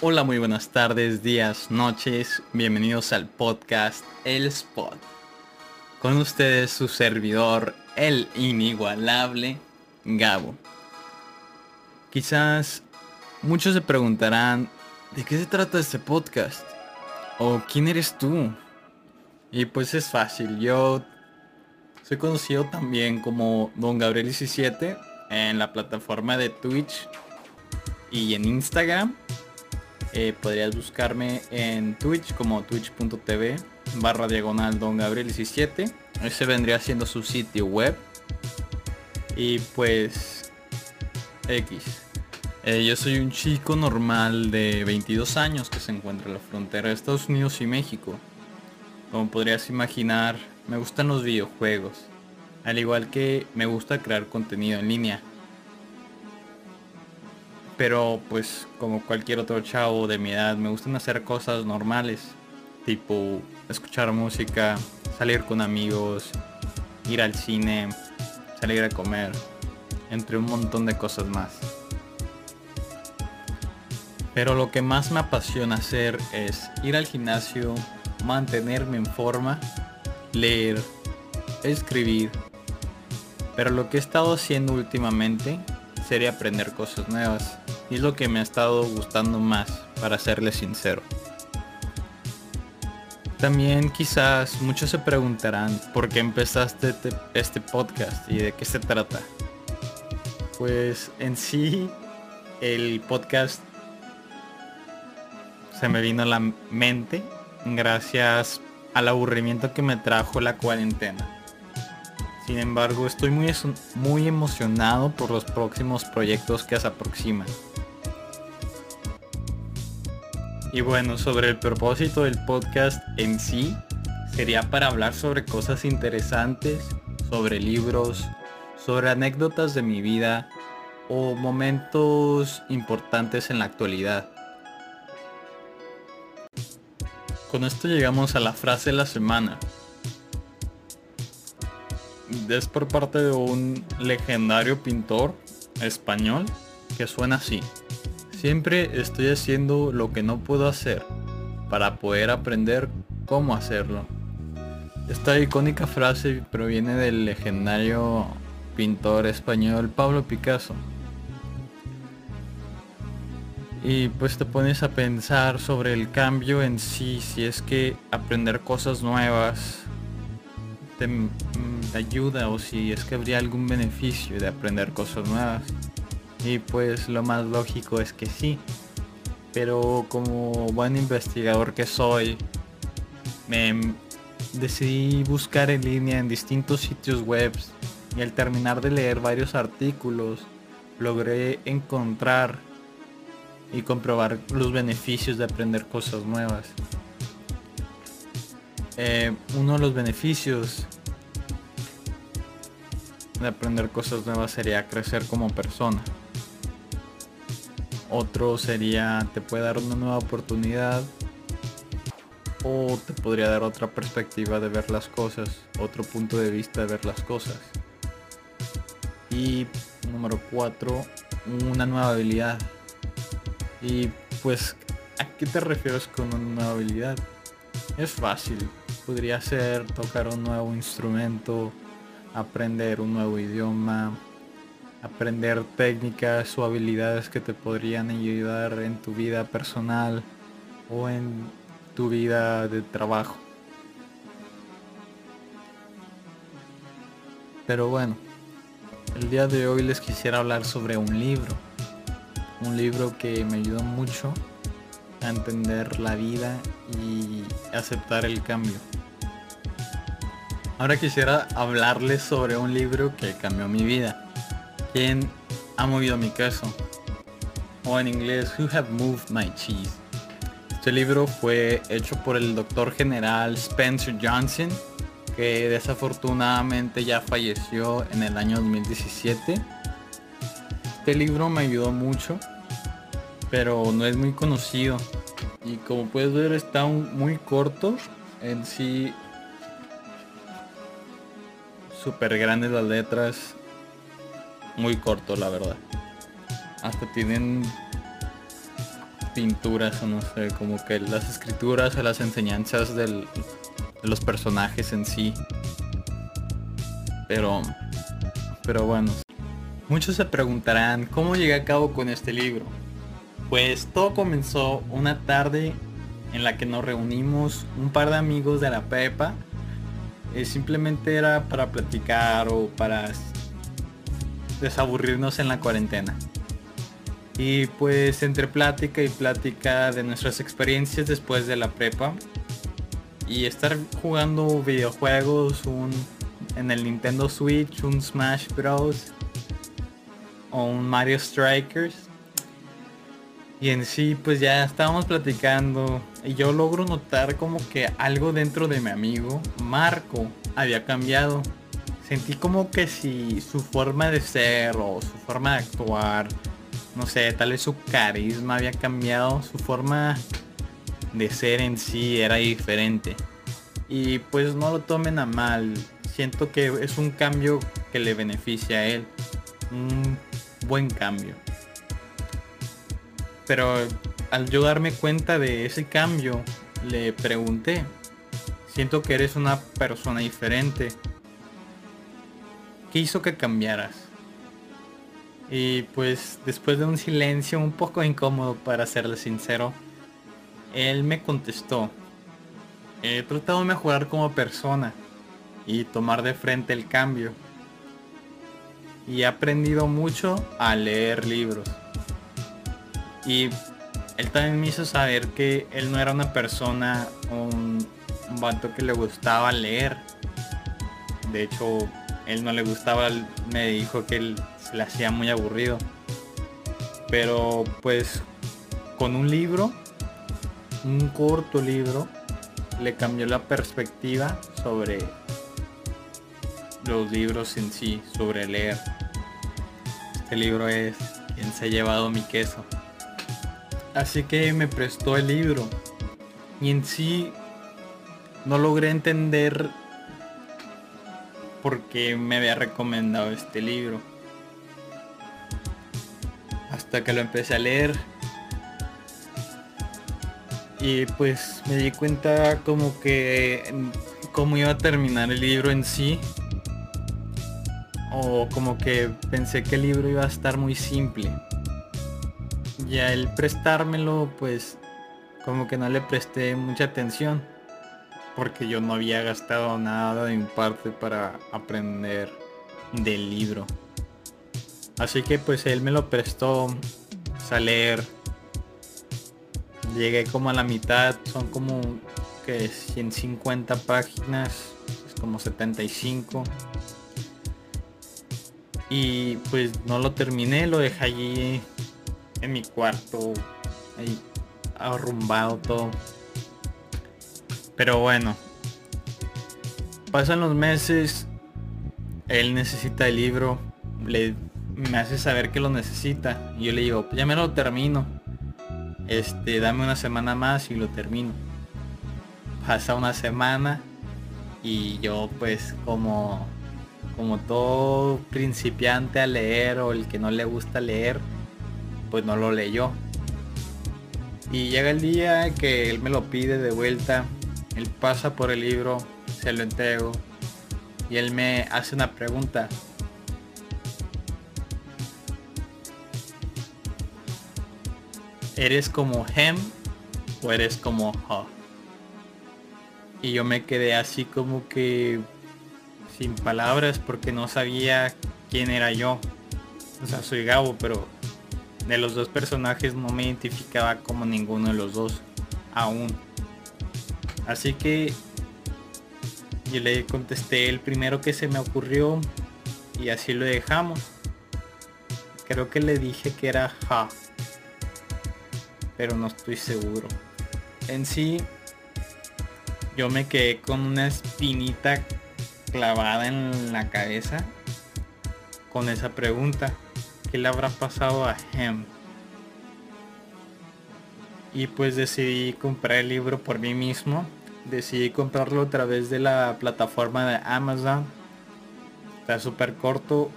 Hola, muy buenas tardes, días, noches. Bienvenidos al podcast El Spot. Con ustedes su servidor, el inigualable Gabo. Quizás muchos se preguntarán, ¿de qué se trata este podcast? ¿O quién eres tú? Y pues es fácil, yo soy conocido también como Don Gabriel 17 en la plataforma de Twitch y en Instagram. Eh, podrías buscarme en Twitch como twitch.tv barra diagonal Don Gabriel 17. Ese vendría siendo su sitio web. Y pues X. Eh, yo soy un chico normal de 22 años que se encuentra en la frontera de Estados Unidos y México. Como podrías imaginar, me gustan los videojuegos, al igual que me gusta crear contenido en línea. Pero pues como cualquier otro chavo de mi edad, me gustan hacer cosas normales, tipo escuchar música, salir con amigos, ir al cine, salir a comer, entre un montón de cosas más. Pero lo que más me apasiona hacer es ir al gimnasio, mantenerme en forma, leer, escribir. Pero lo que he estado haciendo últimamente sería aprender cosas nuevas. Y es lo que me ha estado gustando más, para serle sincero. También quizás muchos se preguntarán por qué empezaste este, este podcast y de qué se trata. Pues en sí el podcast se me vino a la mente gracias al aburrimiento que me trajo la cuarentena. Sin embargo, estoy muy, muy emocionado por los próximos proyectos que se aproximan. Y bueno, sobre el propósito del podcast en sí, sería para hablar sobre cosas interesantes, sobre libros, sobre anécdotas de mi vida o momentos importantes en la actualidad. Con esto llegamos a la frase de la semana. Es por parte de un legendario pintor español que suena así. Siempre estoy haciendo lo que no puedo hacer para poder aprender cómo hacerlo. Esta icónica frase proviene del legendario pintor español Pablo Picasso. Y pues te pones a pensar sobre el cambio en sí, si es que aprender cosas nuevas te, mm, ayuda o si es que habría algún beneficio de aprender cosas nuevas. Y pues lo más lógico es que sí. Pero como buen investigador que soy, me decidí buscar en línea en distintos sitios web y al terminar de leer varios artículos logré encontrar y comprobar los beneficios de aprender cosas nuevas. Eh, uno de los beneficios de aprender cosas nuevas sería crecer como persona. Otro sería te puede dar una nueva oportunidad o te podría dar otra perspectiva de ver las cosas, otro punto de vista de ver las cosas. Y número 4, una nueva habilidad. Y pues, ¿a qué te refieres con una nueva habilidad? Es fácil. Podría ser tocar un nuevo instrumento, aprender un nuevo idioma, aprender técnicas o habilidades que te podrían ayudar en tu vida personal o en tu vida de trabajo. Pero bueno, el día de hoy les quisiera hablar sobre un libro un libro que me ayudó mucho a entender la vida y aceptar el cambio. Ahora quisiera hablarles sobre un libro que cambió mi vida. ¿Quién ha movido mi queso? O en inglés, Who Have Moved My Cheese. Este libro fue hecho por el doctor general Spencer Johnson, que desafortunadamente ya falleció en el año 2017 este libro me ayudó mucho, pero no es muy conocido. Y como puedes ver está muy corto. En sí, súper grandes las letras. Muy corto, la verdad. Hasta tienen pinturas o no sé, como que las escrituras o las enseñanzas de los personajes en sí. Pero, pero bueno. Muchos se preguntarán cómo llegué a cabo con este libro. Pues todo comenzó una tarde en la que nos reunimos un par de amigos de la prepa. Eh, simplemente era para platicar o para desaburrirnos en la cuarentena. Y pues entre plática y plática de nuestras experiencias después de la prepa y estar jugando videojuegos un, en el Nintendo Switch, un Smash Bros. o un Mario Strikers. Y en sí pues ya estábamos platicando y yo logro notar como que algo dentro de mi amigo, Marco, había cambiado. Sentí como que si su forma de ser o su forma de actuar no sé, tal vez su carisma había cambiado, su forma de ser en sí era diferente. Y pues no lo tomen a mal, siento que es un cambio que le beneficia a él, un buen cambio. Pero al yo darme cuenta de ese cambio, le pregunté, siento que eres una persona diferente. ¿Qué hizo que cambiaras? Y pues después de un silencio un poco incómodo para serle sincero, él me contestó, he tratado de mejorar como persona y tomar de frente el cambio. Y he aprendido mucho a leer libros. Y él también me hizo saber que él no era una persona, un, un vato que le gustaba leer. De hecho, él no le gustaba, me dijo que él se le hacía muy aburrido. Pero pues con un libro, un corto libro, le cambió la perspectiva sobre los libros en sí, sobre leer. Este libro es Quien se ha llevado mi queso. Así que me prestó el libro. Y en sí no logré entender porque me había recomendado este libro. Hasta que lo empecé a leer. Y pues me di cuenta como que cómo iba a terminar el libro en sí. O como que pensé que el libro iba a estar muy simple. Y al prestármelo pues como que no le presté mucha atención porque yo no había gastado nada de mi parte para aprender del libro. Así que pues él me lo prestó a leer. Llegué como a la mitad, son como que 150 páginas, es como 75. Y pues no lo terminé, lo dejé allí en mi cuarto, ahí arrumbado todo. Pero bueno. Pasan los meses. Él necesita el libro. Le, me hace saber que lo necesita. Y yo le digo, ya me lo termino. Este, dame una semana más y lo termino. Pasa una semana. Y yo pues como como todo principiante a leer o el que no le gusta leer, pues no lo leyó. Y llega el día que él me lo pide de vuelta él pasa por el libro, se lo entrego y él me hace una pregunta. ¿Eres como Hem o eres como Ha? Y yo me quedé así como que sin palabras porque no sabía quién era yo. O sea, soy Gabo, pero de los dos personajes no me identificaba como ninguno de los dos aún. Así que yo le contesté el primero que se me ocurrió y así lo dejamos. Creo que le dije que era ja. Pero no estoy seguro. En sí, yo me quedé con una espinita clavada en la cabeza con esa pregunta. ¿Qué le habrá pasado a Hem? Y pues decidí comprar el libro por mí mismo decidí comprarlo a través de la plataforma de Amazon. Está súper corto.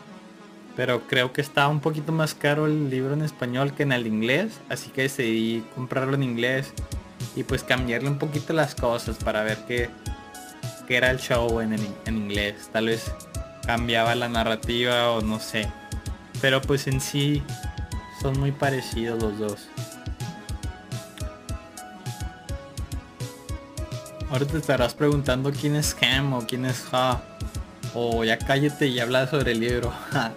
Pero creo que está un poquito más caro el libro en español que en el inglés. Así que decidí comprarlo en inglés. Y pues cambiarle un poquito las cosas para ver qué, qué era el show en inglés. Tal vez cambiaba la narrativa o no sé. Pero pues en sí son muy parecidos los dos. Ahora te estarás preguntando quién es Cam o quién es Ha. O ya cállate y habla sobre el libro.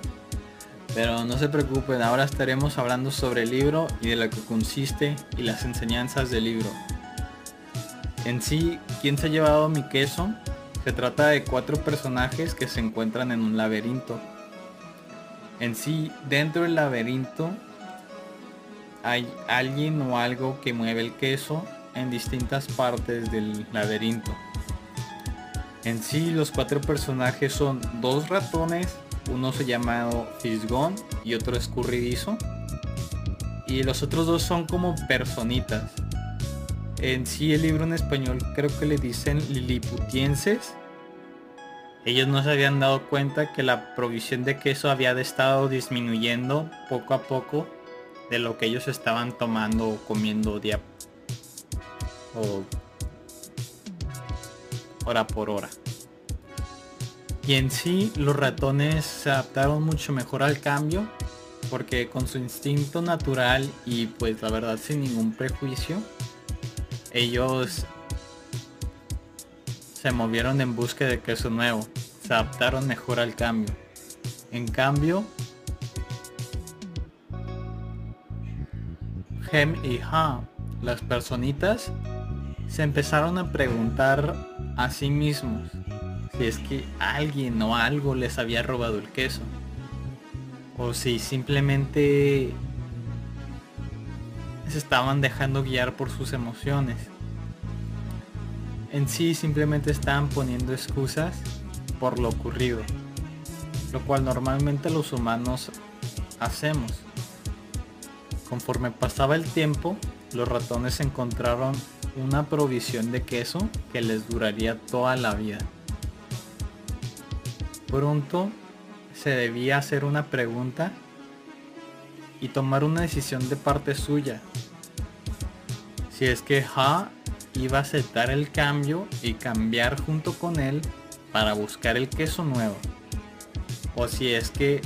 Pero no se preocupen, ahora estaremos hablando sobre el libro y de lo que consiste y las enseñanzas del libro. En sí, ¿quién se ha llevado mi queso? Se trata de cuatro personajes que se encuentran en un laberinto. En sí, dentro del laberinto hay alguien o algo que mueve el queso en distintas partes del laberinto. En sí, los cuatro personajes son dos ratones, uno se llama Fisgón y otro escurridizo. Y los otros dos son como personitas. En sí, el libro en español creo que le dicen liliputienses. Ellos no se habían dado cuenta que la provisión de queso había estado disminuyendo poco a poco de lo que ellos estaban tomando o comiendo día o hora por hora. Y en sí los ratones se adaptaron mucho mejor al cambio porque con su instinto natural y pues la verdad sin ningún prejuicio, ellos se movieron en busca de queso nuevo, se adaptaron mejor al cambio. En cambio, Hem y Ha, las personitas, se empezaron a preguntar a sí mismos si es que alguien o algo les había robado el queso. O si simplemente se estaban dejando guiar por sus emociones. En sí simplemente estaban poniendo excusas por lo ocurrido. Lo cual normalmente los humanos hacemos. Conforme pasaba el tiempo, los ratones encontraron una provisión de queso que les duraría toda la vida. Pronto se debía hacer una pregunta y tomar una decisión de parte suya. Si es que Ha iba a aceptar el cambio y cambiar junto con él para buscar el queso nuevo. O si es que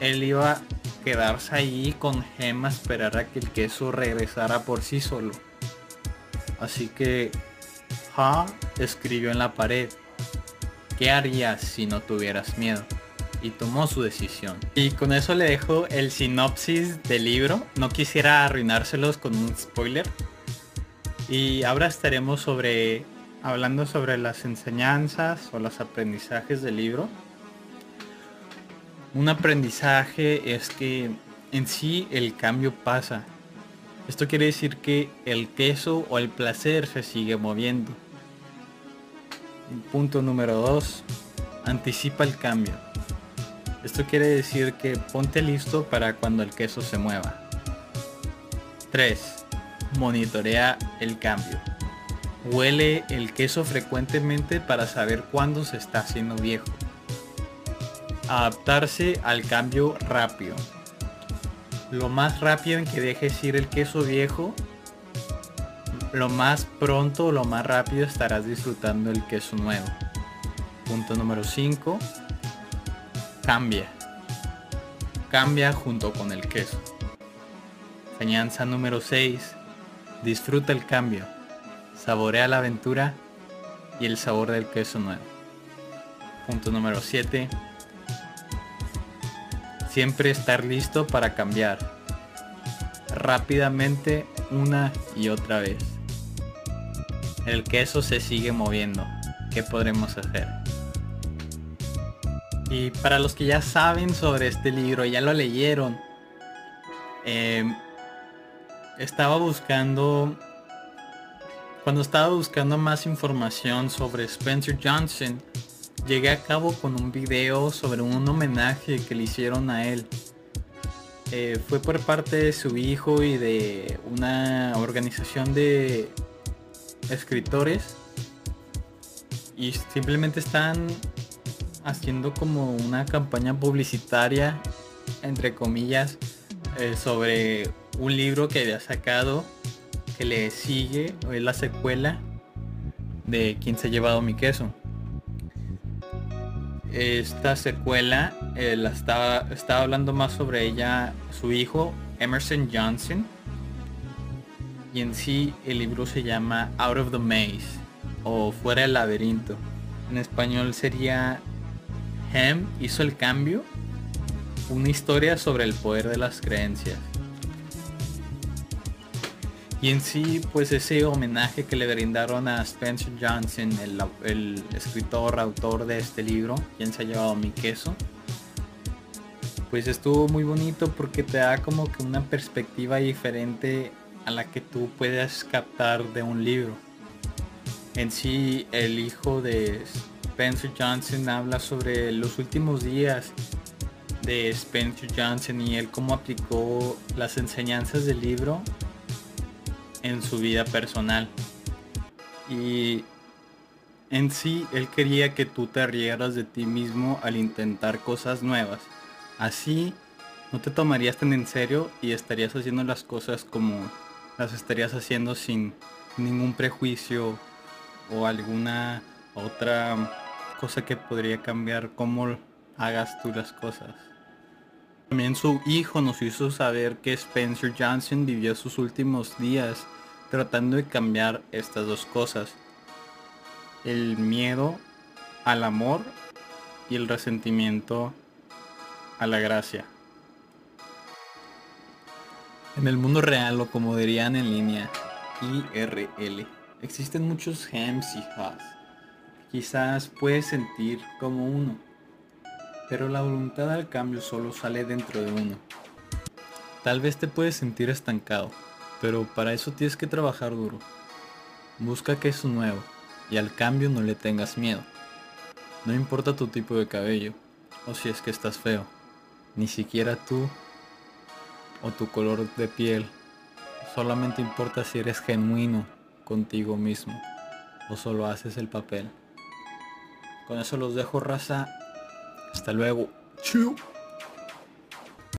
él iba a quedarse ahí con Gemma esperar a que el queso regresara por sí solo. Así que Ha escribió en la pared, ¿qué harías si no tuvieras miedo? Y tomó su decisión. Y con eso le dejo el sinopsis del libro. No quisiera arruinárselos con un spoiler. Y ahora estaremos sobre hablando sobre las enseñanzas o los aprendizajes del libro. Un aprendizaje es que en sí el cambio pasa esto quiere decir que el queso o el placer se sigue moviendo. Punto número 2. Anticipa el cambio. Esto quiere decir que ponte listo para cuando el queso se mueva. 3. Monitorea el cambio. Huele el queso frecuentemente para saber cuándo se está haciendo viejo. Adaptarse al cambio rápido lo más rápido en que dejes ir el queso viejo, lo más pronto, lo más rápido estarás disfrutando el queso nuevo. Punto número 5. Cambia. Cambia junto con el queso. Enseñanza número 6. Disfruta el cambio. Saborea la aventura y el sabor del queso nuevo. Punto número 7 Siempre estar listo para cambiar. Rápidamente una y otra vez. El queso se sigue moviendo. ¿Qué podremos hacer? Y para los que ya saben sobre este libro, ya lo leyeron, em, estaba buscando, cuando estaba buscando más información sobre Spencer Johnson, llegué a cabo con un video sobre un homenaje que le hicieron a él. Eh, fue por parte de su hijo y de una organización de escritores y simplemente están haciendo como una campaña publicitaria, entre comillas, eh, sobre un libro que había sacado que le sigue, o es la secuela de Quién se ha llevado mi queso. Esta secuela eh, la estaba, estaba hablando más sobre ella su hijo Emerson Johnson y en sí el libro se llama Out of the Maze o Fuera del laberinto. En español sería Hem hizo el cambio, una historia sobre el poder de las creencias. Y en sí, pues ese homenaje que le brindaron a Spencer Johnson, el, escritor, autor de este libro, quien se ha llevado mi queso, pues estuvo muy bonito porque te da como que una perspectiva diferente a la que tú puedes captar de un libro. En sí, el hijo de Spencer Johnson habla sobre los últimos días de Spencer Johnson y él cómo aplicó las enseñanzas del libro en su vida personal. Y en sí, él quería que tú te rieras de ti mismo al intentar cosas nuevas. Así no te tomarías tan en serio y estarías haciendo las cosas como las estarías haciendo sin ningún prejuicio o alguna otra cosa que podría cambiar cómo hagas tú las cosas. También su hijo nos hizo saber que Spencer Johnson vivió sus últimos días tratando de cambiar estas dos cosas. El miedo al amor y el resentimiento a la gracia. En el mundo real o como dirían en línea, IRL, existen muchos hems y has. Quizás puedes sentir como uno pero la voluntad al cambio solo sale dentro de uno. Tal vez te puedes sentir estancado, pero para eso tienes que trabajar duro. Busca que es nuevo y al cambio no le tengas miedo. No importa tu tipo de cabello o si es que estás feo, ni siquiera tú o tu color de piel. Solamente importa si eres genuino contigo mismo o solo haces el papel. Con eso los dejo raza hasta luego. Chau.